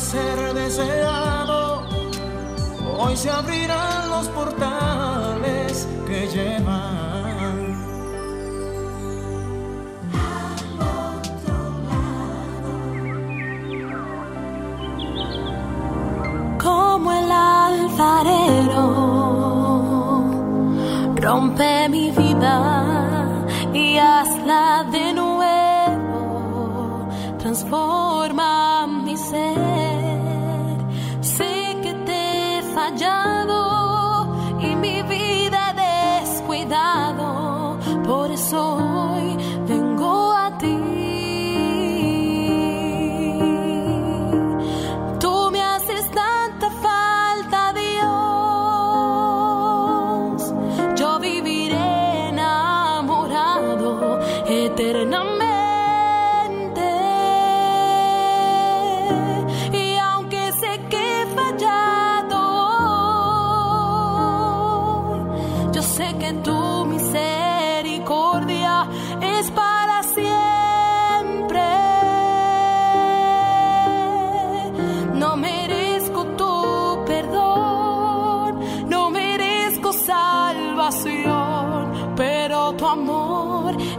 Ser deseado, hoy se abrirán los portales que llevan. Como el alfarero rompe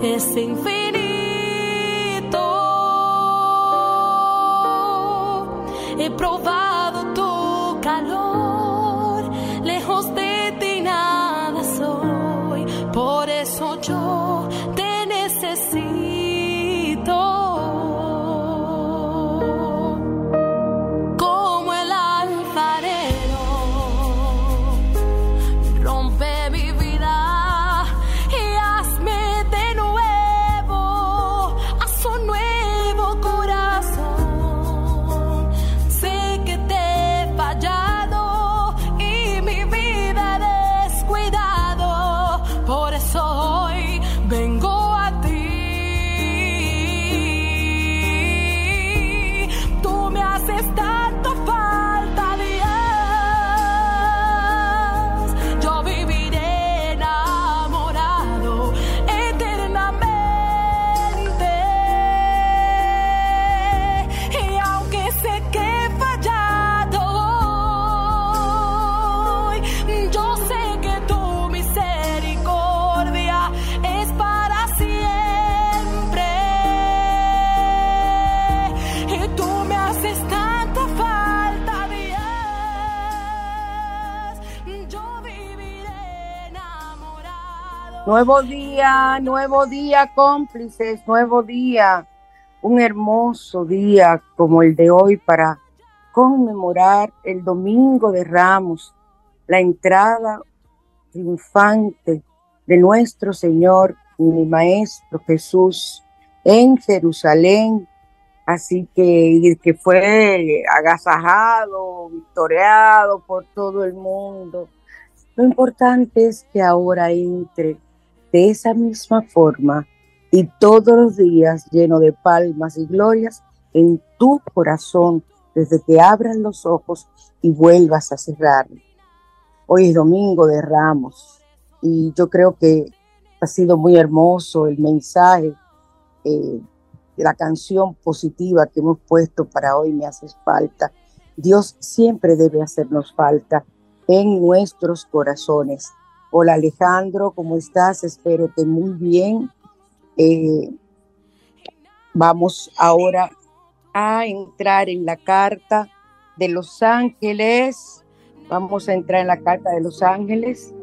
es infinito. He probado Nuevo día, nuevo día, cómplices, nuevo día. Un hermoso día como el de hoy para conmemorar el Domingo de Ramos, la entrada triunfante de nuestro Señor y mi Maestro Jesús en Jerusalén. Así que, que fue agasajado, victoriado por todo el mundo. Lo importante es que ahora entre de esa misma forma y todos los días lleno de palmas y glorias en tu corazón desde que abran los ojos y vuelvas a cerrar. Hoy es domingo de ramos y yo creo que Ha sido muy hermoso el mensaje, eh, la canción positiva que hemos puesto para hoy, Me haces falta. Dios siempre debe hacernos falta en nuestros corazones. Hola Alejandro, ¿cómo estás? Espero que muy bien. Eh, vamos ahora a entrar en la carta de los ángeles. Vamos a entrar en la carta de los ángeles.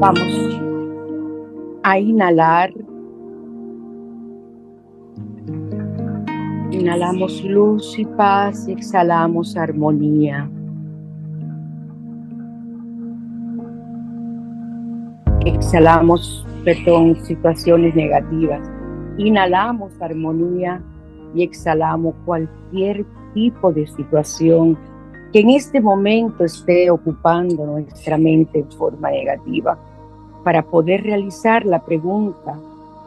Vamos a inhalar. Inhalamos luz y paz y exhalamos armonía. Exhalamos, perdón, situaciones negativas. Inhalamos armonía y exhalamos cualquier tipo de situación que en este momento esté ocupando nuestra mente en forma negativa para poder realizar la pregunta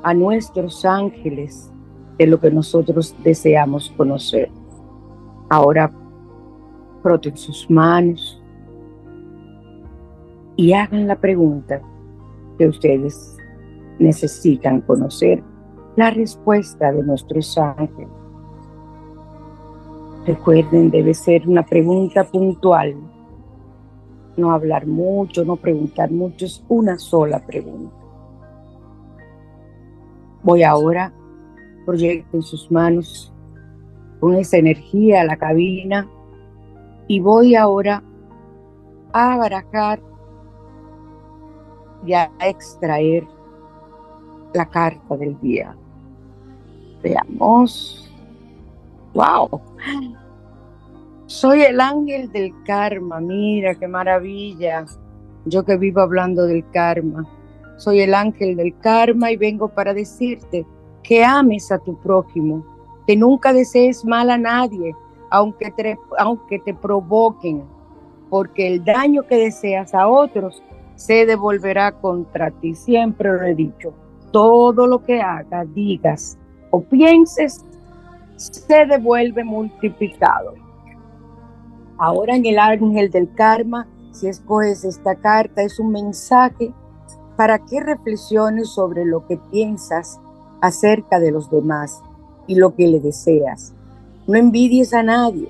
a nuestros ángeles de lo que nosotros deseamos conocer. Ahora froten sus manos y hagan la pregunta que ustedes necesitan conocer la respuesta de nuestros ángeles. Recuerden, debe ser una pregunta puntual. No hablar mucho, no preguntar mucho, es una sola pregunta. Voy ahora, proyecten sus manos con esa energía a la cabina y voy ahora a barajar y a extraer la carta del día. Veamos. ¡Wow! Soy el ángel del karma, mira qué maravilla. Yo que vivo hablando del karma. Soy el ángel del karma y vengo para decirte que ames a tu prójimo, que nunca desees mal a nadie, aunque te, aunque te provoquen, porque el daño que deseas a otros se devolverá contra ti. Siempre lo he dicho, todo lo que hagas, digas o pienses se devuelve multiplicado. Ahora en el ángel del karma, si escoges esta carta, es un mensaje para que reflexiones sobre lo que piensas acerca de los demás y lo que le deseas. No envidies a nadie,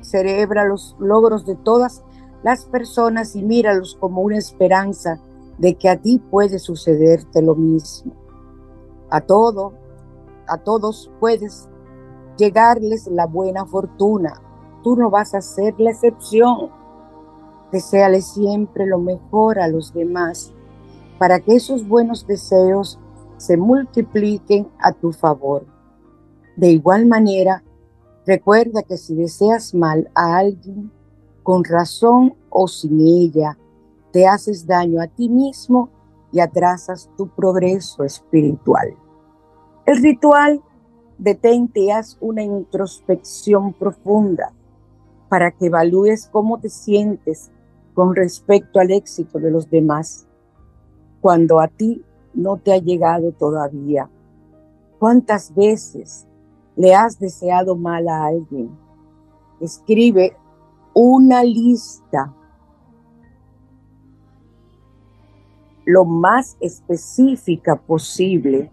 celebra los logros de todas las personas y míralos como una esperanza de que a ti puede sucederte lo mismo. A todo, a todos puedes llegarles la buena fortuna. Tú no vas a ser la excepción. Deseale siempre lo mejor a los demás para que esos buenos deseos se multipliquen a tu favor. De igual manera, recuerda que si deseas mal a alguien, con razón o sin ella, te haces daño a ti mismo y atrasas tu progreso espiritual. El ritual detente y haz una introspección profunda para que evalúes cómo te sientes con respecto al éxito de los demás cuando a ti no te ha llegado todavía. ¿Cuántas veces le has deseado mal a alguien? Escribe una lista lo más específica posible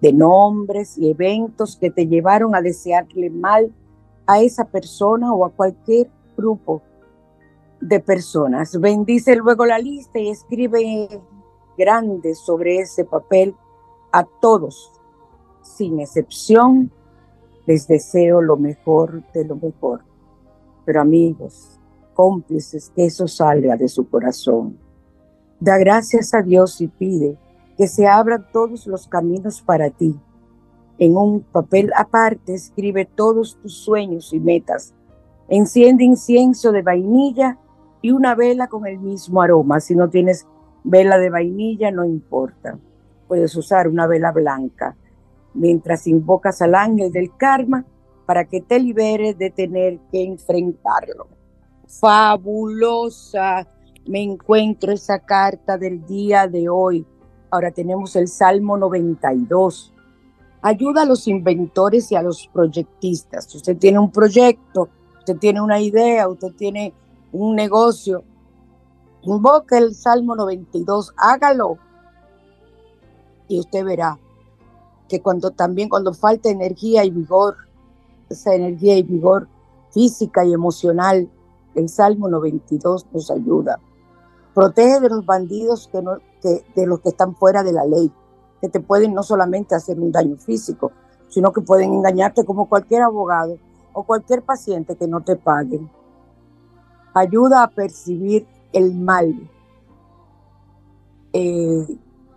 de nombres y eventos que te llevaron a desearle mal a esa persona o a cualquier grupo de personas. Bendice luego la lista y escribe grande sobre ese papel a todos, sin excepción. Les deseo lo mejor de lo mejor. Pero amigos, cómplices, que eso salga de su corazón. Da gracias a Dios y pide que se abran todos los caminos para ti. En un papel aparte escribe todos tus sueños y metas. Enciende incienso de vainilla y una vela con el mismo aroma. Si no tienes vela de vainilla, no importa. Puedes usar una vela blanca mientras invocas al ángel del karma para que te libere de tener que enfrentarlo. Fabulosa me encuentro esa carta del día de hoy Ahora tenemos el Salmo 92. Ayuda a los inventores y a los proyectistas. Usted tiene un proyecto, usted tiene una idea, usted tiene un negocio, invoque el Salmo 92, hágalo. Y usted verá que cuando también cuando falta energía y vigor, esa energía y vigor física y emocional, el Salmo 92 nos ayuda. Protege de los bandidos que no, que, de los que están fuera de la ley, que te pueden no solamente hacer un daño físico, sino que pueden engañarte como cualquier abogado o cualquier paciente que no te paguen. Ayuda a percibir el mal. Eh,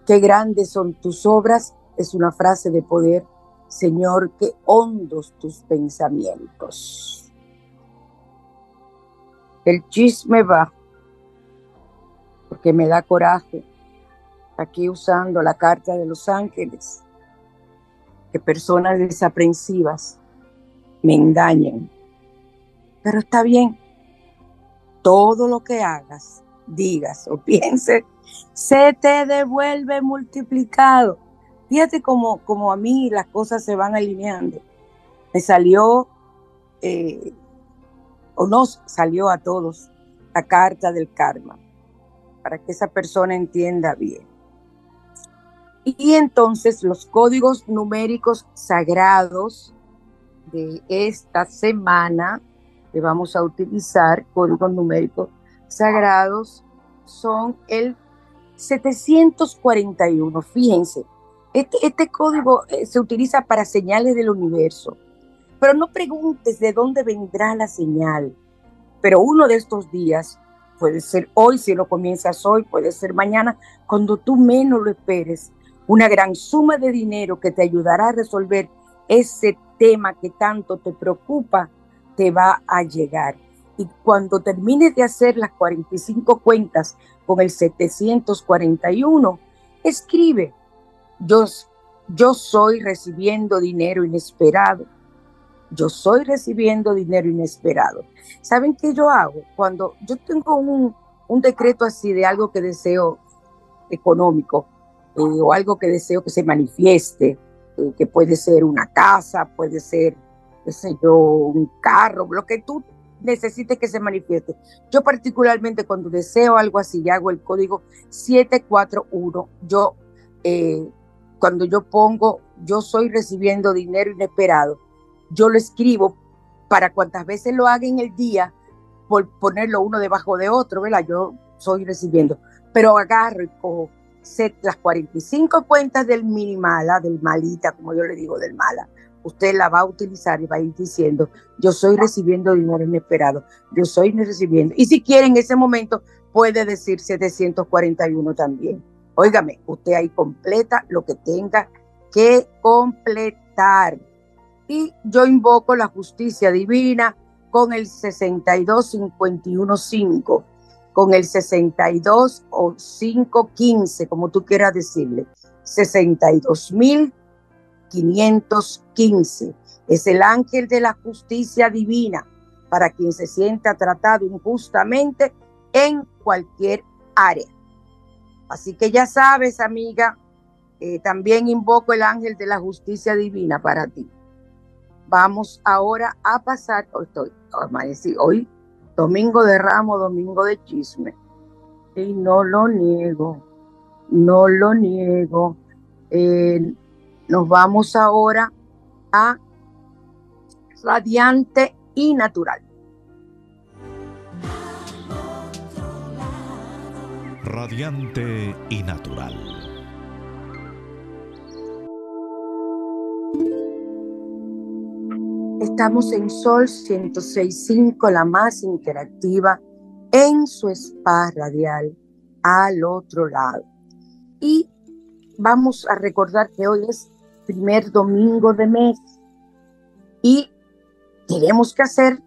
qué grandes son tus obras es una frase de poder. Señor, qué hondos tus pensamientos. El chisme va, porque me da coraje, aquí usando la carta de los ángeles, que personas desaprensivas me engañen. Pero está bien, todo lo que hagas, digas o pienses, se te devuelve multiplicado. Fíjate cómo, como a mí las cosas se van alineando. Me salió, eh, o nos salió a todos, la carta del karma, para que esa persona entienda bien. Y entonces los códigos numéricos sagrados de esta semana que vamos a utilizar, códigos numéricos sagrados, son el 741. Fíjense, este, este, código eh, se utiliza para señales del universo, pero no preguntes de dónde vendrá la señal. Pero uno de estos días, puede ser hoy, si lo comienzas hoy, puede ser mañana, cuando tú menos lo esperes, una gran suma de dinero que te ayudará a resolver ese tema que tanto te preocupa, te va a llegar. Y cuando termines de hacer las 45 cuentas con el 741, escribe yo, yo soy recibiendo dinero inesperado. Yo soy recibiendo dinero inesperado. ¿Saben qué yo hago? Cuando yo tengo un, decreto así de algo que deseo económico eh, o algo que deseo que se manifieste, eh, que puede ser una casa, puede ser, qué sé yo, un carro, lo que tú necesites que se manifieste. Yo particularmente cuando deseo algo así, hago el código 741, yo eh, cuando yo pongo, yo soy recibiendo dinero inesperado, yo lo escribo para cuantas veces lo haga en el día, por ponerlo uno debajo de otro, ¿verdad? Yo soy recibiendo, pero agarro y cojo las 45 cuentas del minimala, del malita, como yo le digo, del mala. Usted la va a utilizar y va a ir diciendo, yo soy recibiendo dinero inesperado, yo soy recibiendo. Y si quiere en ese momento, puede decir 741 también. Óigame, usted ahí completa lo que tenga que completar. Y yo invoco la justicia divina con el 62515, con el 62 o 515, como tú quieras decirle. 62515. Es el ángel de la justicia divina para quien se sienta tratado injustamente en cualquier área. Así que ya sabes, amiga, eh, también invoco el ángel de la justicia divina para ti. Vamos ahora a pasar, hoy, estoy, hoy domingo de ramo, domingo de chisme. Y no lo niego, no lo niego. Nos vamos ahora a radiante y natural. radiante y natural. Estamos en Sol 106.5, la más interactiva, en su spa radial al otro lado. Y vamos a recordar que hoy es primer domingo de mes y tenemos que hacer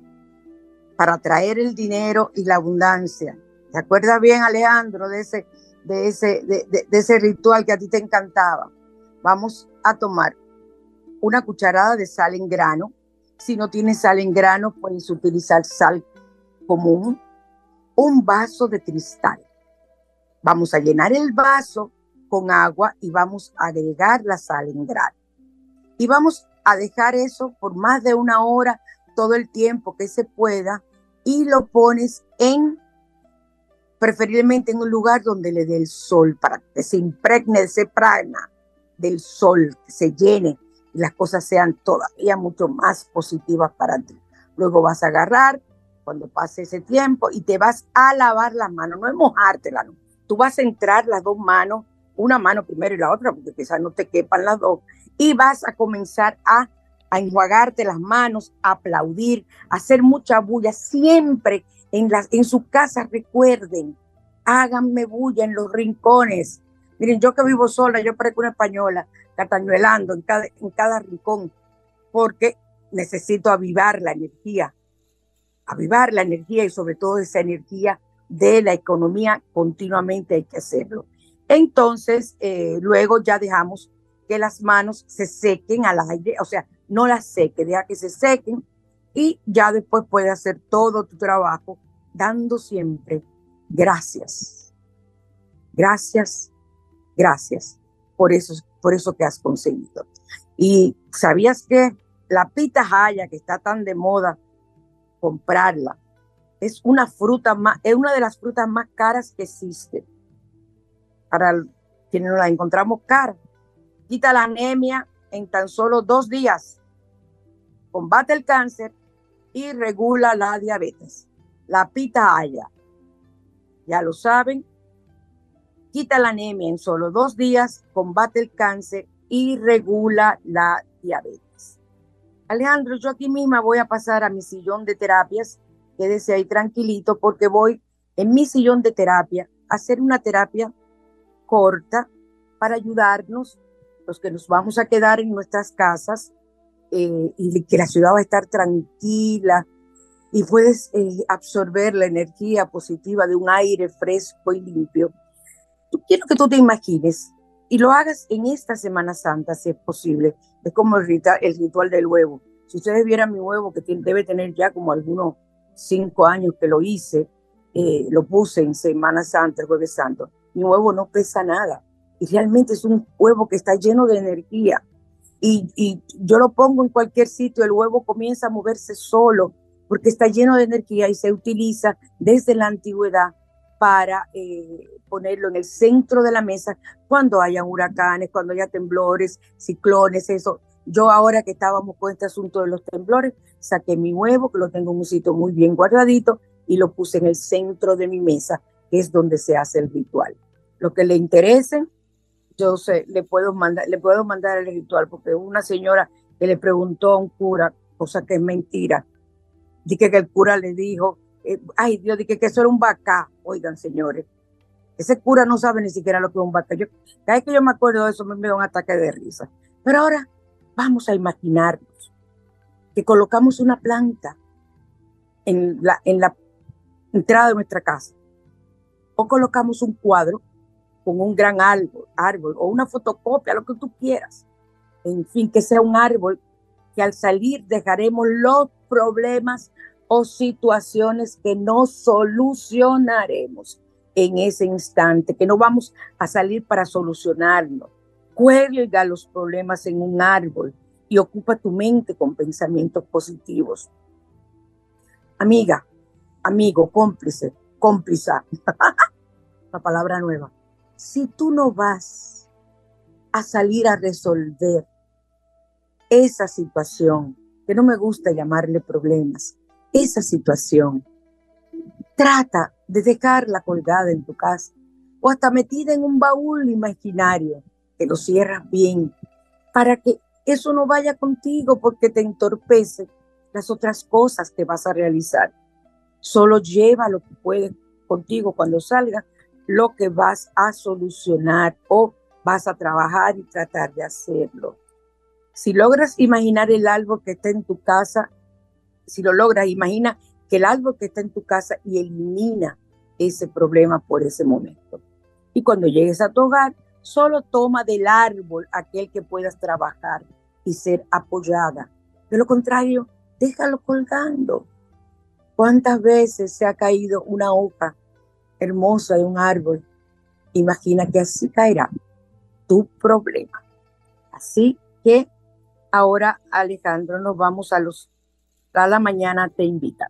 para traer el dinero y la abundancia ¿Te acuerdas bien, Alejandro, de ese, de ese, de, ese ritual que a ti te encantaba? Vamos a tomar una cucharada de sal en grano. Si no tienes sal en grano, puedes utilizar sal común. Un vaso de cristal. Vamos a llenar el vaso con agua y vamos a agregar la sal en grano. Y vamos a dejar eso por más de una hora, todo el tiempo que se pueda, y lo pones en, preferiblemente en un lugar donde le dé el sol para que se impregne, se prana del sol, se llene y las cosas sean todavía mucho más positivas para ti. Luego vas a agarrar cuando pase ese tiempo y te vas a lavar las manos, no es mojártela, no. Tú vas a entrar las dos manos, una mano primero y la otra, porque quizás no te quepan las dos, y vas a comenzar a, a enjuagarte las manos, a aplaudir, a hacer mucha bulla. Siempre en, las, en su casa recuerden, háganme bulla en los rincones. Miren, yo que vivo sola, yo parezco una española, catañuelando en cada, en cada rincón, porque necesito avivar la energía, avivar la energía y sobre todo esa energía de la economía, continuamente hay que hacerlo. Entonces, eh, luego ya dejamos que las manos se sequen al aire, o sea, no las seque, deja que se sequen y ya después puedes hacer todo tu trabajo dando siempre gracias. Gracias, gracias por eso, por eso que has conseguido. Y sabías que la pita jaya que está tan de moda, comprarla, es una fruta más, es una de las frutas más caras que existe. Para quienes nos la encontramos cara. Quita la anemia en tan solo dos días, combate el cáncer y regula la diabetes. La pita haya, ya lo saben, quita la anemia en solo dos días, combate el cáncer y regula la diabetes. Alejandro, yo aquí misma voy a pasar a mi sillón de terapias, quédese ahí tranquilito porque voy en mi sillón de terapia a hacer una terapia corta para ayudarnos los que nos vamos a quedar en nuestras casas eh, y que la ciudad va a estar tranquila y puedes eh, absorber la energía positiva de un aire fresco y limpio. Quiero que tú te imagines y lo hagas en esta Semana Santa, si es posible. Es como el ritual, el ritual del huevo. Si ustedes vieran mi huevo, que debe tener ya como algunos cinco años que lo hice, eh, lo puse en Semana Santa, el Jueves Santo, mi huevo no pesa nada y realmente es un huevo que está lleno de energía. Y, yo lo pongo en cualquier sitio, el huevo comienza a moverse solo porque está lleno de energía y se utiliza desde la antigüedad para eh, ponerlo en el centro de la mesa cuando haya huracanes, cuando haya temblores, ciclones, eso. Yo ahora que estábamos con este asunto de los temblores, saqué mi huevo, que lo tengo en un sitio muy bien guardadito, y lo puse en el centro de mi mesa, que es donde se hace el ritual. Lo que le interese, yo sé, le puedo mandar, le puedo mandar el ritual, porque una señora que le preguntó a un cura, cosa que es mentira, dije que el cura le dijo, eh, ay Dios, dije que eso era un vaca, oigan señores, ese cura no sabe ni siquiera lo que es un vaca. Yo, cada vez que yo me acuerdo de eso me da un ataque de risa. Pero ahora vamos a imaginarnos que colocamos una planta en la, en la entrada de nuestra casa o colocamos un cuadro con un gran árbol, árbol o una fotocopia, lo que tú quieras. En fin, que sea un árbol que al salir dejaremos los problemas o situaciones que no solucionaremos en ese instante, que no vamos a salir para solucionarlo. Cuelga los problemas en un árbol y ocupa tu mente con pensamientos positivos. Amiga, amigo, cómplice, cómplice, la palabra nueva si tú no vas a salir a resolver esa situación, que no me gusta llamarle problemas, esa situación, trata de dejarla colgada en tu casa o hasta metida en un baúl imaginario que lo cierras bien para que eso no vaya contigo porque te entorpece las otras cosas que vas a realizar. Solo lleva lo que puedes contigo cuando salgas lo que vas a solucionar o vas a trabajar y tratar de hacerlo. Si logras imaginar el árbol que está en tu casa, si lo logras, imagina que el árbol que está en tu casa y elimina ese problema por ese momento. Y cuando llegues a tu hogar, solo toma del árbol aquel que puedas trabajar y ser apoyada. De lo contrario, déjalo colgando. ¿Cuántas veces se ha caído una hoja hermosa de un árbol, imagina que así caerá tu problema. Así que ahora, Alejandro, nos vamos a los a la mañana te invita.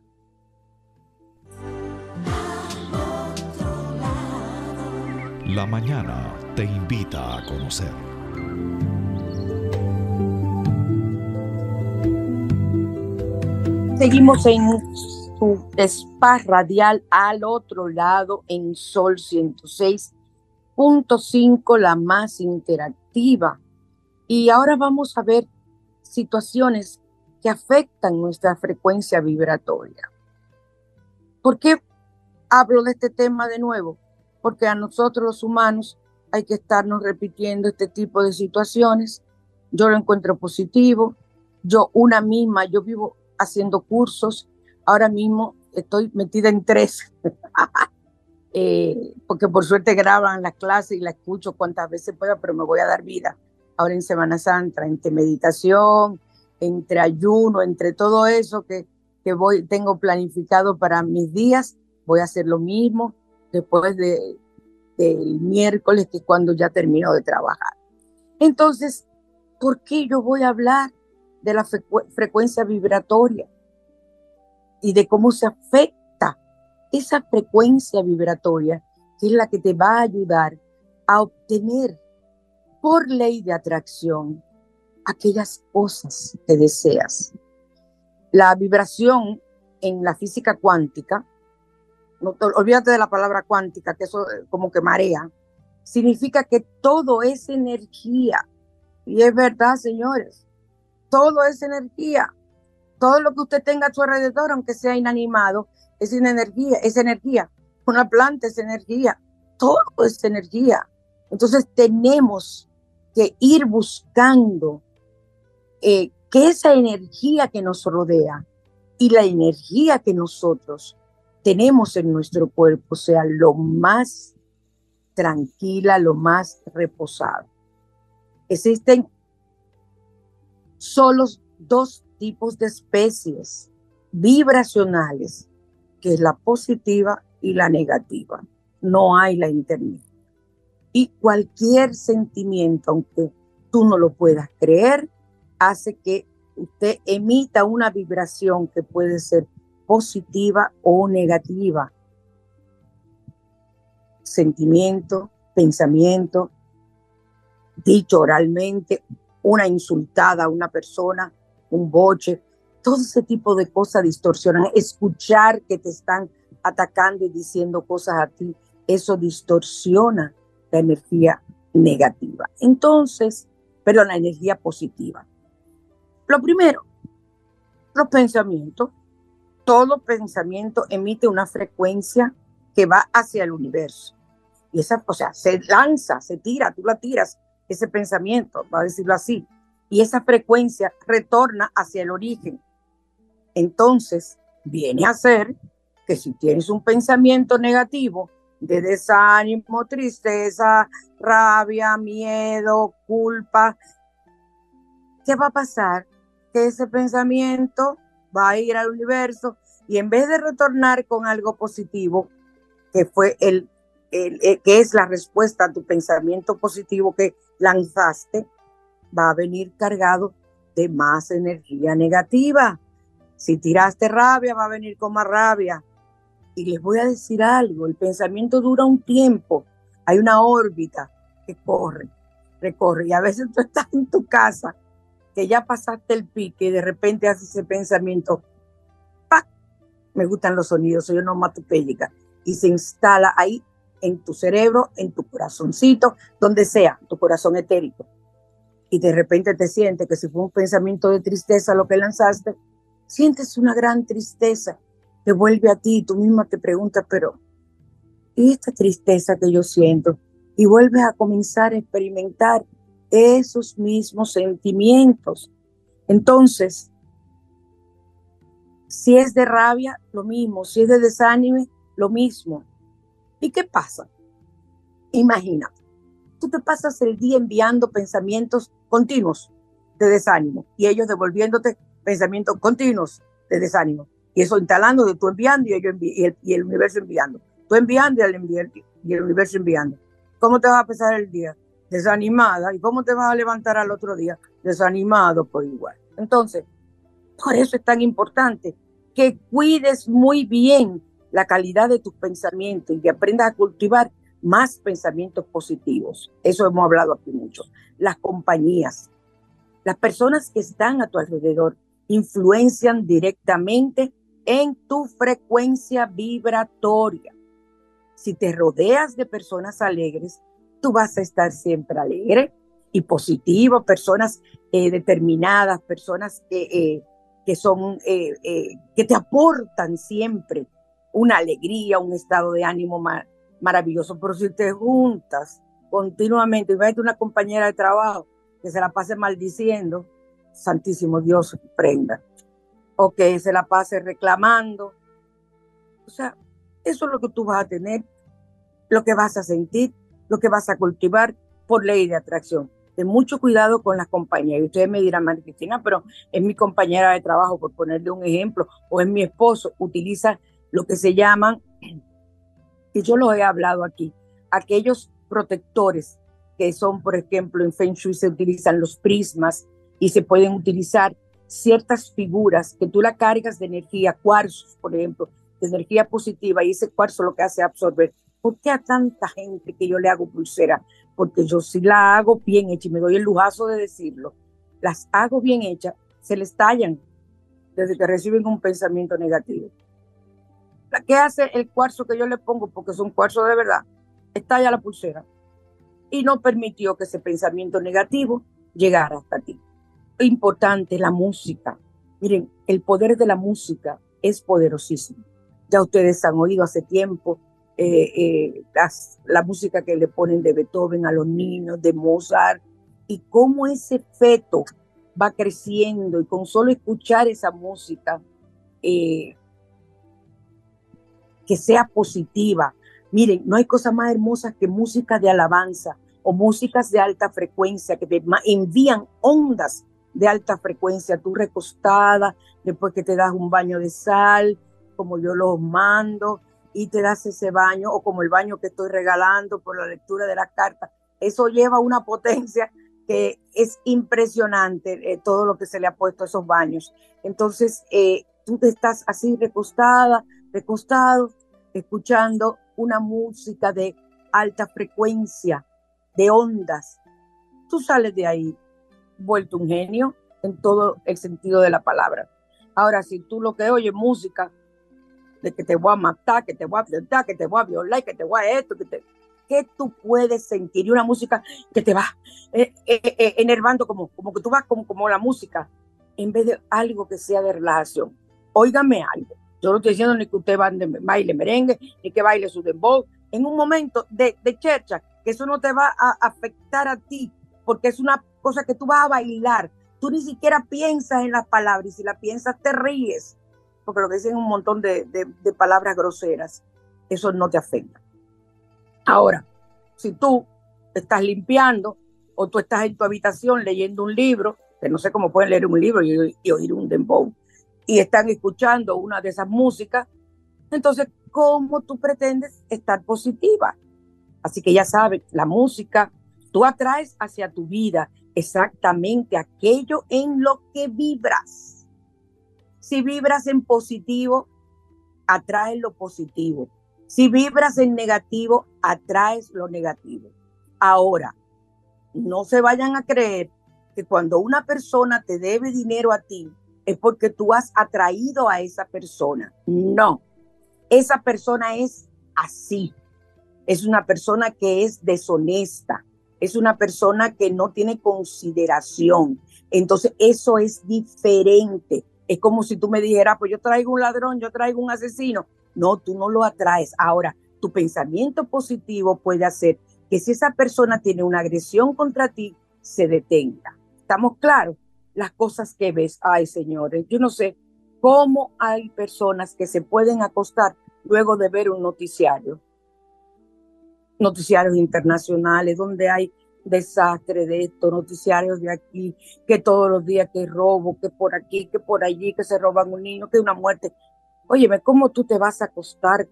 La mañana te invita a conocer. Seguimos en su spa radial al otro lado en Sol 106.5, la más interactiva. Y ahora vamos a ver situaciones que afectan nuestra frecuencia vibratoria. ¿Por qué hablo de este tema de nuevo? Porque a nosotros los humanos hay que estarnos repitiendo este tipo de situaciones. Yo lo encuentro positivo. Yo una misma, yo vivo haciendo cursos. Ahora mismo estoy metida en tres. Eh, porque por suerte graban las clases y la escucho cuantas veces pueda, pero me voy a dar vida ahora en Semana Santa, entre meditación, entre ayuno, entre todo eso que, que voy, tengo planificado para mis días, voy a hacer lo mismo después de, del miércoles, que es cuando ya termino de trabajar. Entonces, ¿por qué yo voy a hablar de la frecuencia vibratoria y de cómo se afecta esa frecuencia vibratoria, que es la que te va a ayudar a obtener por ley de atracción aquellas cosas que deseas. La vibración en la física cuántica, no, olvídate de la palabra cuántica, que eso como que marea, significa que todo es energía. Y es verdad, señores, todo es energía. Todo lo que usted tenga a su alrededor, aunque sea inanimado, es energía, es energía. Una planta es energía. Todo es energía. Entonces tenemos que ir buscando eh, que esa energía que nos rodea y la energía que nosotros tenemos en nuestro cuerpo sea lo más tranquila, lo más reposado. Existen solo dos tipos de especies vibracionales, que es la positiva y la negativa. No hay la intermedia. Y cualquier sentimiento, aunque tú no lo puedas creer, hace que usted emita una vibración que puede ser positiva o negativa. Sentimiento, pensamiento, dicho oralmente, una insultada a una persona, un boche, todo ese tipo de cosas distorsionan. Escuchar que te están atacando y diciendo cosas a ti, eso distorsiona la energía negativa. Entonces, pero la energía positiva. Lo primero, los pensamientos. Todo pensamiento emite una frecuencia que va hacia el universo. Y esa, o sea, se lanza, se tira, tú la tiras, ese pensamiento, va a decirlo así. Y esa frecuencia retorna hacia el origen. Entonces, viene a ser que si tienes un pensamiento negativo de desánimo, tristeza, rabia, miedo, culpa, ¿qué va a pasar? que ese pensamiento va a ir al universo y en vez de retornar con algo positivo, que fue el, eh, que es la respuesta a tu pensamiento positivo que lanzaste, va a venir cargado de más energía negativa. Si tiraste rabia, va a venir con más rabia. Y les voy a decir algo, el pensamiento dura un tiempo, hay una órbita que corre, recorre, y a veces tú estás en tu casa que ya pasaste el pique y de repente haces ese pensamiento, me gustan los sonidos, soy onomatopéyica, y se instala ahí en tu cerebro, en tu corazoncito, donde sea, tu corazón etérico. Y de repente te sientes que si fue un pensamiento de tristeza lo que lanzaste, sientes una gran tristeza que vuelve a ti y tú misma te preguntas, pero ¿y esta tristeza que yo siento? Y vuelves a comenzar a experimentar esos mismos sentimientos. Entonces, si es de rabia, lo mismo, si es de desánimo, lo mismo. ¿Y qué pasa? Imagina, te pasas el día enviando pensamientos continuos de desánimo y ellos devolviéndote pensamientos continuos de desánimo. Y eso instalando de tú enviando y, ellos el, y el universo enviando. Tú enviando y el, y el universo enviando. ¿Cómo te va a pasar el día? desanimada, ¿y cómo te vas a levantar al otro día? Desanimado por igual. Entonces, por eso es tan importante que cuides muy bien la calidad de tus pensamientos y que aprendas a cultivar más pensamientos positivos. Eso hemos hablado aquí mucho. Las compañías, las personas que están a tu alrededor influencian directamente en tu frecuencia vibratoria. Si te rodeas de personas alegres, tú vas a estar siempre alegre y positivo, personas eh, determinadas, personas eh, que son, eh, que te aportan siempre una alegría, un estado de ánimo maravilloso. Pero si te juntas continuamente, imagínate una compañera de trabajo que se la pase maldiciendo, Santísimo Dios prenda, o que se la pase reclamando. O sea, eso es lo que tú vas a tener, lo que vas a sentir, lo que vas a cultivar por ley de atracción. Ten mucho cuidado con las compañeras. Y ustedes me dirán, María Cristina, pero es mi compañera de trabajo, por ponerle un ejemplo, o es mi esposo, utiliza lo que se llaman, yo lo he hablado aquí, aquellos protectores que son, por ejemplo, en Feng Shui se utilizan los prismas y se pueden utilizar ciertas figuras que tú la cargas de energía, cuarzos, por ejemplo, de energía positiva, y ese cuarzo lo que hace absorber. ¿Por qué a tanta gente que yo le hago pulsera? Porque yo sí la hago bien hecha y me doy el lujazo de decirlo. Las hago bien hechas, se les tallan desde que reciben un pensamiento negativo. ¿Qué hace el cuarzo que yo le pongo? Porque es un cuarzo de verdad. Estalla la pulsera y no permitió que ese pensamiento negativo llegara hasta ti. Importante, la música. Miren, el poder de la música es poderosísimo. Ya ustedes han oído hace tiempo eh, eh, la música que le ponen de Beethoven a los niños, de Mozart, y cómo ese feto va creciendo y con solo escuchar esa música eh, que sea positiva. Miren, no hay cosa más hermosa que música de alabanza o músicas de alta frecuencia que te envían ondas de alta frecuencia, tú recostada, después que te das un baño de sal, como yo los mando, y te das ese baño, o como el baño que estoy regalando por la lectura de la carta. Eso lleva una potencia que es impresionante, eh, todo lo que se le ha puesto a esos baños. Entonces, eh, tú te estás así recostada, recostado, escuchando una música de alta frecuencia, de ondas. Tú sales de ahí vuelto un genio en todo el sentido de la palabra. Ahora, si tú lo que oyes música de que te voy a matar, que te voy a violar, que te voy a violar, que te voy a esto, que te... ¿Qué tú puedes sentir? Y una música que te va eh, eh, eh, enervando como, como que tú vas como, como la música, en vez de algo que sea de relajación. Óigame algo. Yo no estoy diciendo ni que usted baile merengue, ni que baile su dembow. En un momento de, de chercha, que eso no te va a afectar a ti, porque es una cosa que tú vas a bailar. Tú ni siquiera piensas en las palabras y si la piensas te ríes, porque lo que dicen un montón de, de palabras groseras. Eso no te afecta. Ahora, si tú estás limpiando o tú estás en tu habitación leyendo un libro, que no sé cómo pueden leer un libro y, oír un dembow, y están escuchando una de esas músicas, entonces, ¿cómo tú pretendes estar positiva? Así que ya sabes, la música, tú atraes hacia tu vida exactamente aquello en lo que vibras. Si vibras en positivo, atraes lo positivo. Si vibras en negativo, atraes lo negativo. Ahora, no se vayan a creer que cuando una persona te debe dinero a ti, es porque tú has atraído a esa persona. No, esa persona es así. Es una persona que es deshonesta, es una persona que no tiene consideración. Entonces, eso es diferente. Es como si tú me dijeras, pues yo traigo un ladrón, yo traigo un asesino. No, tú no lo atraes. Ahora, tu pensamiento positivo puede hacer que si esa persona tiene una agresión contra ti, se detenga. ¿Estamos claros? Las cosas que ves, ay señores, yo no sé cómo hay personas que se pueden acostar luego de ver un noticiario noticiarios internacionales donde hay desastre de esto, noticiarios de aquí, que todos los días que robo, que por aquí, que por allí, que se roban un niño, que una muerte. Óyeme, ¿cómo tú te vas a acostar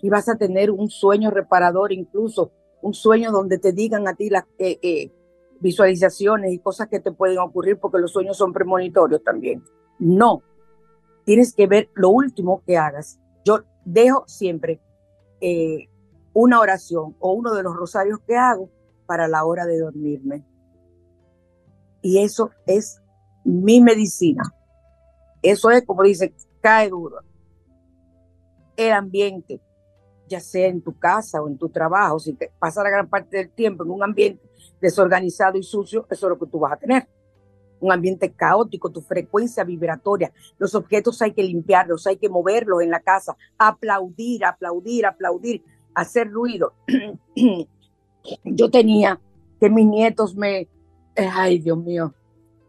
y vas a tener un sueño reparador, incluso un sueño donde te digan a ti las eh, eh, visualizaciones y cosas que te pueden ocurrir porque los sueños son premonitorios también? No, tienes que ver lo último que hagas. Yo dejo siempre eh, una oración o uno de los rosarios que hago para la hora de dormirme. Y eso es mi medicina. Eso es, como dice, cae duro. El ambiente, ya sea en tu casa o en tu trabajo, si te pasa la gran parte del tiempo en un ambiente desorganizado y sucio, eso es lo que tú vas a tener. Un ambiente caótico, tu frecuencia vibratoria, los objetos hay que limpiarlos, hay que moverlos en la casa, aplaudir, aplaudir, aplaudir, hacer ruido. Yo tenía que mis nietos me, ay Dios mío,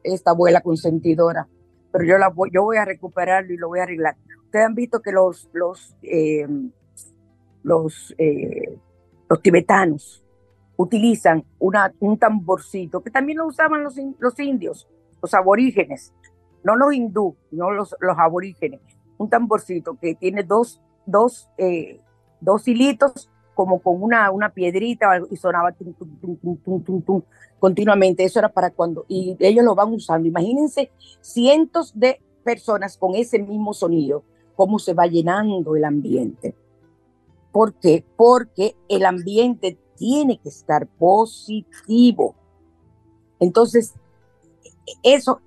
esta abuela consentidora, pero yo, la voy, yo voy a recuperarlo y lo voy a arreglar. Ustedes han visto que los, los, eh, los, eh, los tibetanos utilizan un tamborcito, que también lo usaban los, los indios, los aborígenes, no los hindú, no los, los aborígenes, un tamborcito que tiene dos, dos, eh, dos hilitos como con una, una piedrita y sonaba tum, tum, tum, continuamente. Eso era para cuando, y ellos lo van usando. Imagínense cientos de personas con ese mismo sonido, cómo se va llenando el ambiente. ¿Por qué? Porque el ambiente tiene que estar positivo. Entonces, eso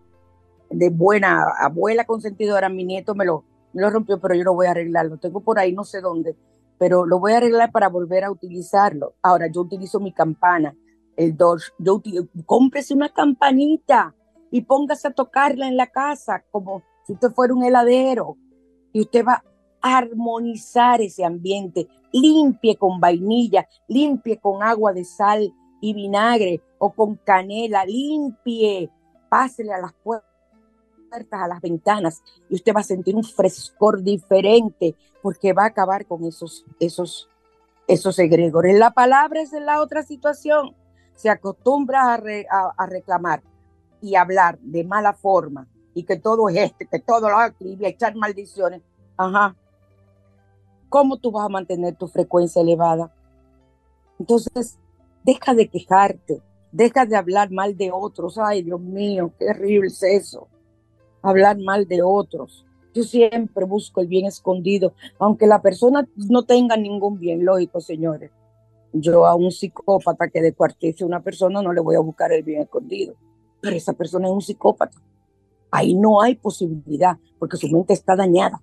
de buena abuela consentidora, mi nieto me lo, me lo rompió, pero yo lo voy a arreglar. Lo tengo por ahí, no sé dónde, pero lo voy a arreglar para volver a utilizarlo. Ahora, yo utilizo mi campana, el Dodge. Yo cómprese una campanita y póngase a tocarla en la casa como si usted fuera un heladero y usted va a armonizar ese ambiente. Limpie con vainilla, limpie con agua de sal y vinagre o con canela, limpie, pásele a las puertas a las ventanas y usted va a sentir un frescor diferente porque va a acabar con esos, esos, esos egregores. La palabra es en la otra situación. Se acostumbra a, reclamar y hablar de mala forma y que todo es este, que todo lo y echar maldiciones. Ajá. ¿Cómo tú vas a mantener tu frecuencia elevada? Entonces, deja de quejarte, deja de hablar mal de otros. Ay, Dios mío, qué horrible es eso hablar mal de otros. Yo siempre busco el bien escondido, aunque la persona no tenga ningún bien, lógico, señores. Yo a un psicópata que descuartice a una persona no le voy a buscar el bien escondido, pero esa persona es un psicópata. Ahí no hay posibilidad, porque su mente está dañada.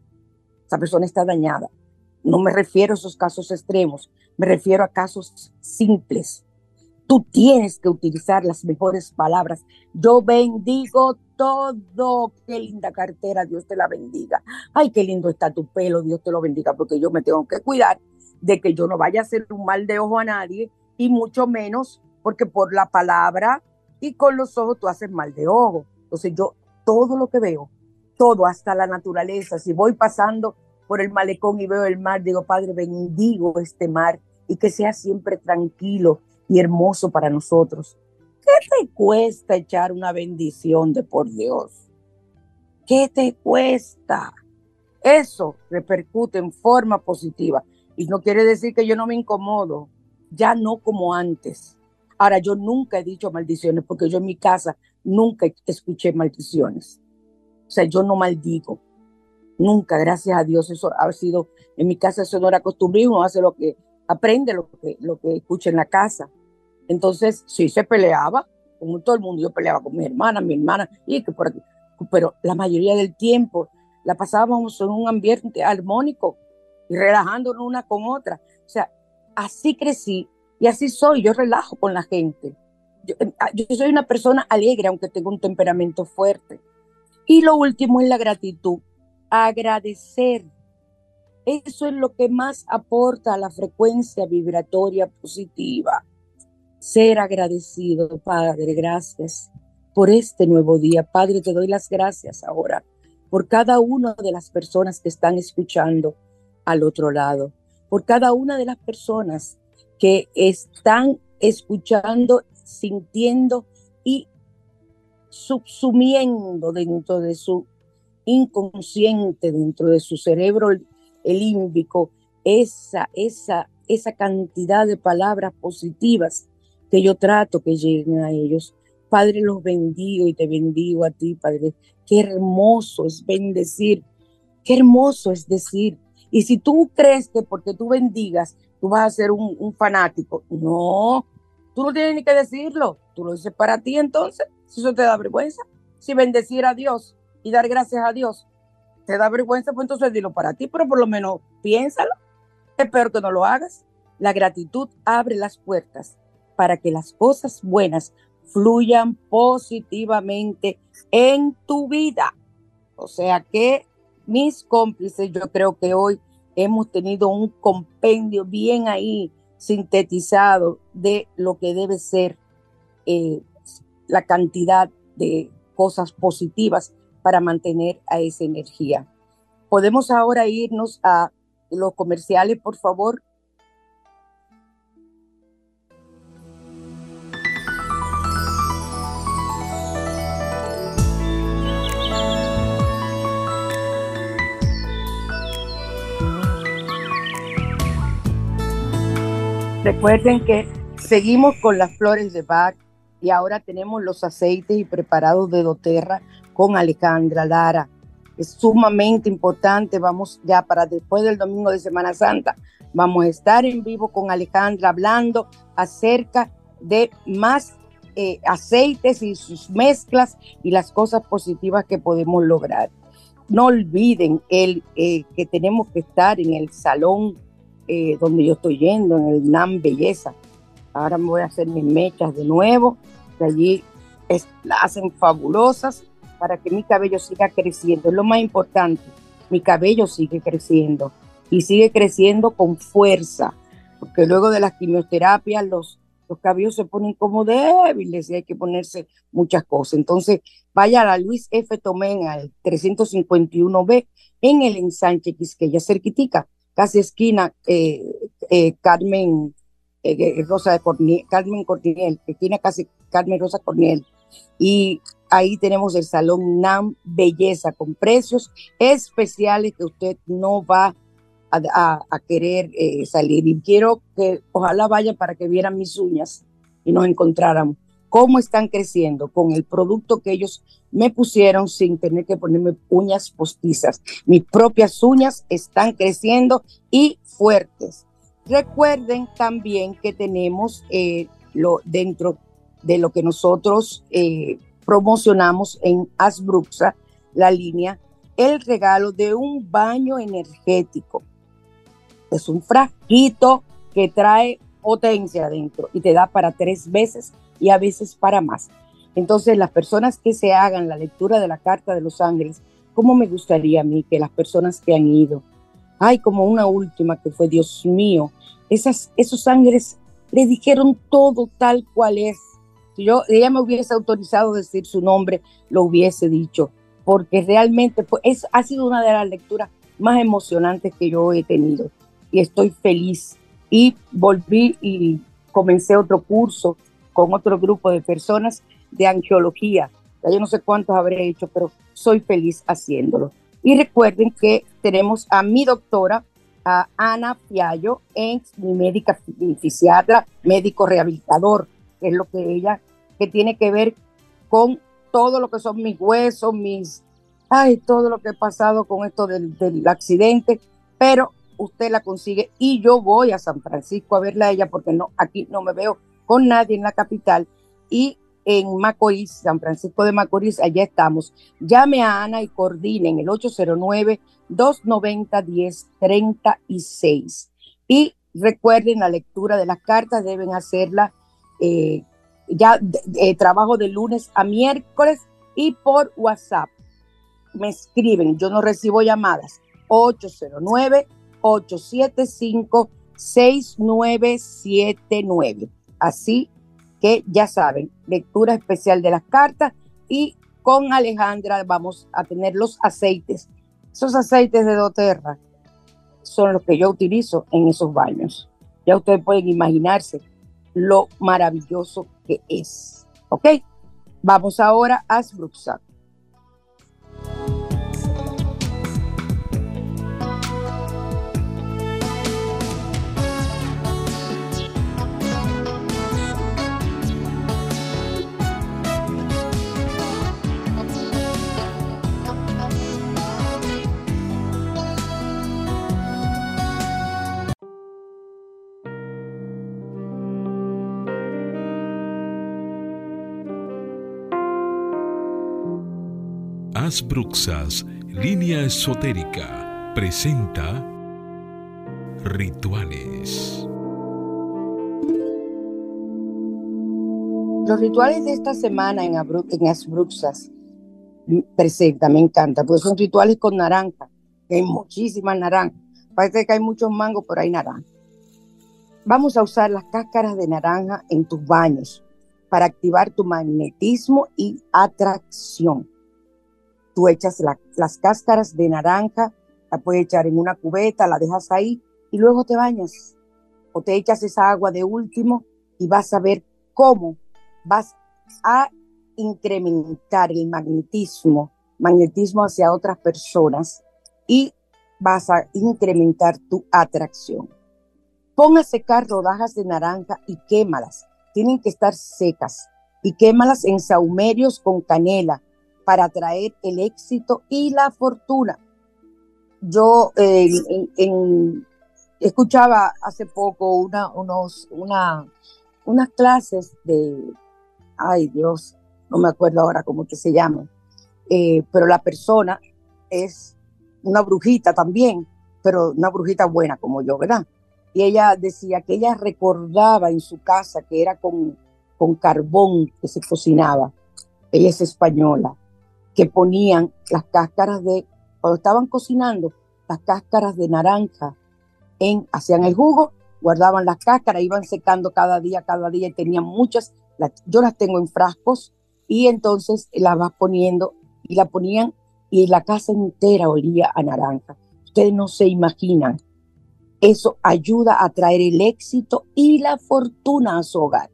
Esa persona está dañada. No me refiero a esos casos extremos, me refiero a casos simples. Tú tienes que utilizar las mejores palabras. Yo bendigo todo. Qué linda cartera, Dios te la bendiga. Ay, qué lindo está tu pelo, Dios te lo bendiga, porque yo me tengo que cuidar de que yo no vaya a hacer un mal de ojo a nadie y mucho menos porque por la palabra y con los ojos tú haces mal de ojo. Entonces yo todo lo que veo, todo, hasta la naturaleza, si voy pasando por el malecón y veo el mar, digo, Padre, bendigo este mar y que sea siempre tranquilo y hermoso para nosotros. ¿Qué te cuesta echar una bendición de por Dios? ¿Qué te cuesta? Eso repercute en forma positiva. Y no quiere decir que yo no me incomodo, ya no como antes. Ahora, yo nunca he dicho maldiciones porque yo en mi casa nunca escuché maldiciones. O sea, yo no maldigo. Nunca, gracias a Dios, eso ha sido, en mi casa eso no era costumbre, uno hace lo que aprende, lo que, lo que escucha en la casa. Entonces, sí se peleaba con todo el mundo. Yo peleaba con mi hermana, mi hermana, y que por aquí. Pero la mayoría del tiempo la pasábamos en un ambiente armónico y relajándonos una con otra. O sea, así crecí y así soy. Yo relajo con la gente. Yo, eh, ah, yo soy una persona alegre, aunque tengo un temperamento fuerte. Y lo último es la gratitud. Agradecer. Eso es lo que más aporta a la frecuencia vibratoria positiva ser agradecido, Padre, gracias por este nuevo día. Padre, te doy las gracias ahora por cada una de las personas que están escuchando al otro lado, por cada una de las personas que están escuchando, sintiendo y subsumiendo dentro de su inconsciente, dentro de su cerebro límbico, esa, esa, esa cantidad de palabras positivas que yo trato que lleguen a ellos. Padre, los bendigo y te bendigo a ti, Padre. Qué hermoso es bendecir, qué hermoso es decir Y si tú crees que porque tú bendigas, tú vas a ser un, un fanático, no, tú no tienes ni que decirlo, tú lo dices para ti entonces, si eso te da vergüenza, si bendecir a Dios y dar gracias a Dios te da vergüenza, pues entonces dilo para ti, pero por lo menos piénsalo. Es peor que no lo hagas. La gratitud abre las puertas para que las cosas buenas fluyan positivamente en tu vida. O sea que mis cómplices, yo creo que hoy hemos tenido un compendio bien ahí sintetizado de lo que debe ser eh, la cantidad de cosas positivas para mantener a esa energía. Podemos ahora irnos a los comerciales, por favor. Recuerden que seguimos con las flores de Bach y ahora tenemos los aceites y preparados de doTERRA con Alejandra Lara. Es sumamente importante, vamos ya para después del domingo de Semana Santa, vamos a estar en vivo con Alejandra hablando acerca de más eh, aceites y sus mezclas y las cosas positivas que podemos lograr. No olviden el, eh, que tenemos que estar en el salón eh, donde yo estoy yendo, en el NAM Belleza. Ahora me voy a hacer mis mechas de nuevo, que allí es, las hacen fabulosas para que mi cabello siga creciendo. Es lo más importante. Mi cabello sigue creciendo y sigue creciendo con fuerza, porque luego de las quimioterapias los, los cabellos se ponen como débiles y hay que ponerse muchas cosas. Entonces, vaya a la Luis F. Tomén al 351B en el ensanche Quisqueya, cerquitica casi esquina eh, eh, Carmen eh, Rosa de Carmen Corniel, esquina casi Carmen Rosa Corniel. Y ahí tenemos el Salón NAM Belleza con precios especiales que usted no va a, querer salir. Y quiero que ojalá vayan para que vieran mis uñas y nos encontráramos cómo están creciendo con el producto que ellos me pusieron sin tener que ponerme uñas postizas. Mis propias uñas están creciendo y fuertes. Recuerden también que tenemos eh, lo, dentro de lo que nosotros eh, promocionamos en Asbruxa, la línea, el regalo de un baño energético. Es un frasquito que trae potencia adentro y te da para tres veces y a veces para más. Entonces, las personas que se hagan la lectura de la Carta de los Ángeles, ¿cómo me gustaría a mí que las personas que han ido, ay, como una última que fue, Dios mío, esas, esos ángeles le dijeron todo tal cual es. Si yo, ella me hubiese autorizado decir su nombre, lo hubiese dicho, porque realmente pues, es, ha sido una de las lecturas más emocionantes que yo he tenido y estoy feliz. Y volví y comencé otro curso con otro grupo de personas de angiología. yo no sé cuántos habré hecho, pero soy feliz haciéndolo. Y recuerden que tenemos a mi doctora, a Ana Fiallo, en mi médica mi fisiatra, médico rehabilitador, que es lo que ella, que tiene que ver con todo lo que son mis huesos, mis, ay, todo lo que he pasado con esto del, del accidente, pero usted la consigue y yo voy a San Francisco a verla a ella porque no, aquí no me veo con nadie en la capital y en Macorís, San Francisco de Macorís, allá estamos. Llame a Ana y coordinen el 809-290-1036. Y recuerden la lectura de las cartas, deben hacerla eh, ya eh, trabajo de lunes a miércoles y por WhatsApp. Me escriben, yo no recibo llamadas. 809-875-6979. Así que ya saben, lectura especial de las cartas y con Alejandra vamos a tener los aceites. Esos aceites de doTERRA son los que yo utilizo en esos baños. Ya ustedes pueden imaginarse lo maravilloso que es. ¿Ok? Vamos ahora a Sbruxat. Las Bruxas, línea esotérica, presenta Rituales. Los rituales de esta semana en, en Las Bruxas presenta, me encanta, porque son rituales con naranja, hay muchísimas naranjas. Parece que hay muchos mangos, pero hay naranja. Vamos a usar las cáscaras de naranja en tus baños para activar tu magnetismo y atracción. Tú echas las cáscaras de naranja, la puedes echar en una cubeta, la dejas ahí y luego te bañas. O te echas esa agua de último y vas a ver cómo vas a incrementar el magnetismo, magnetismo hacia otras personas y vas a incrementar tu atracción. Pon a secar rodajas de naranja y quémalas. Tienen que estar secas y quémalas en saumerios con canela para atraer el éxito y la fortuna. Yo eh, escuchaba hace poco una, unos, una, unas clases de, ay Dios, no me acuerdo ahora cómo que se llama, eh, pero la persona es una brujita también, pero una brujita buena como yo, ¿verdad? Y ella decía que ella recordaba en su casa que era con, con carbón que se cocinaba. Ella es española, que ponían las cáscaras de, cuando estaban cocinando, las cáscaras de naranja, en, hacían el jugo, guardaban las cáscaras, iban secando cada día, cada día, y tenían muchas, yo las tengo en frascos, y entonces las vas poniendo, y la ponían, y la casa entera olía a naranja. Ustedes no se imaginan. Eso ayuda a traer el éxito y la fortuna a su hogar.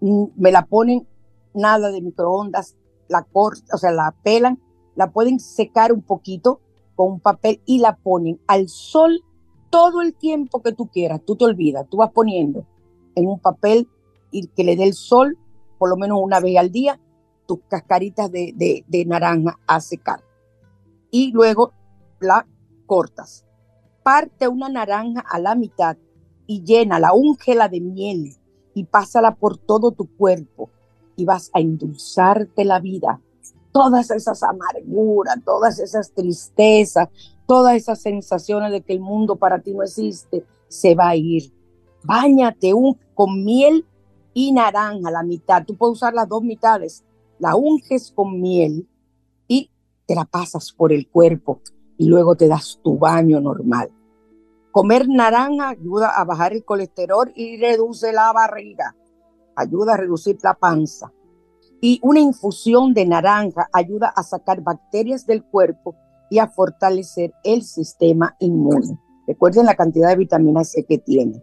Mm, me la ponen nada de microondas, la cortan, o sea, la pelan, la pueden secar un poquito con un papel y la ponen al sol todo el tiempo que tú quieras. Tú te olvidas, tú vas poniendo en un papel y que le dé el sol por lo menos una vez al día tus cascaritas de, de, naranja a secar. Y luego la cortas. Parte una naranja a la mitad y llena la úngela de miel y pásala por todo tu cuerpo vas a endulzarte la vida. Todas esas amarguras, todas esas tristezas, todas esas sensaciones de que el mundo para ti no existe, se va a ir. Báñate un, con miel y naranja, la mitad. Tú puedes usar las dos mitades. La unges con miel y te la pasas por el cuerpo y luego te das tu baño normal. Comer naranja ayuda a bajar el colesterol y reduce la barriga. Ayuda a reducir la panza. Y una infusión de naranja ayuda a sacar bacterias del cuerpo y a fortalecer el sistema inmune. Recuerden la cantidad de vitamina C que tiene.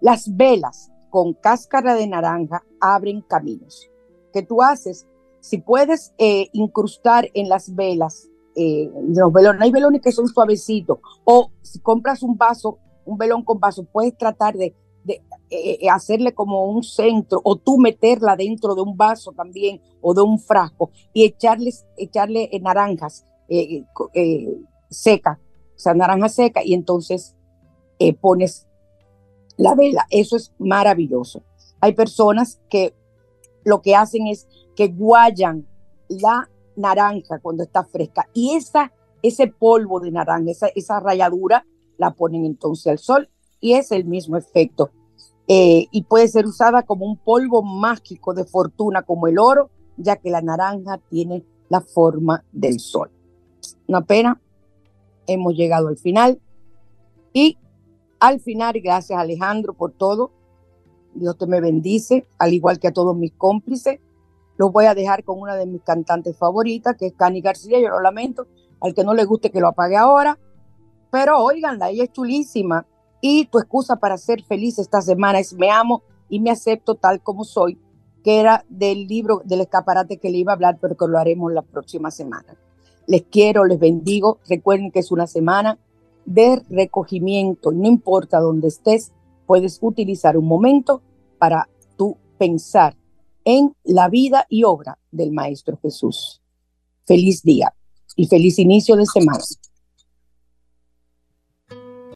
Las velas con cáscara de naranja abren caminos. ¿Qué tú haces? Si puedes eh, incrustar en las velas eh, los velones, hay velones que son suavecitos, o si compras un vaso, un velón con vaso, puedes tratar de, de eh, eh, hacerle como un centro, o tú meterla dentro de un vaso también, o de un frasco, y echarles, echarle naranjas seca, o sea, naranja seca, y entonces pones la vela. Eso es maravilloso. Hay personas que lo que hacen es que guayan la naranja cuando está fresca. Y esa, ese polvo de naranja, esa, esa ralladura, la ponen entonces al sol y es el mismo efecto. Eh, y puede ser usada como un polvo mágico de fortuna como el oro, ya que la naranja tiene la forma del sol. Una pena, hemos llegado al final. Y al final, gracias Alejandro por todo. Dios te me bendice, al igual que a todos mis cómplices. Los voy a dejar con una de mis cantantes favoritas, que es Cani García. Yo lo lamento. Al que no le guste que lo apague ahora. Pero oiganla, ella es chulísima. Y tu excusa para ser feliz esta semana es me amo y me acepto tal como soy, que era del libro del escaparate que le iba a hablar, pero que lo haremos la próxima semana. Les quiero, les bendigo. Recuerden que es una semana de recogimiento. No importa dónde estés, puedes utilizar un momento para tú pensar en la vida y obra del Maestro Jesús. Feliz día y feliz inicio de semana.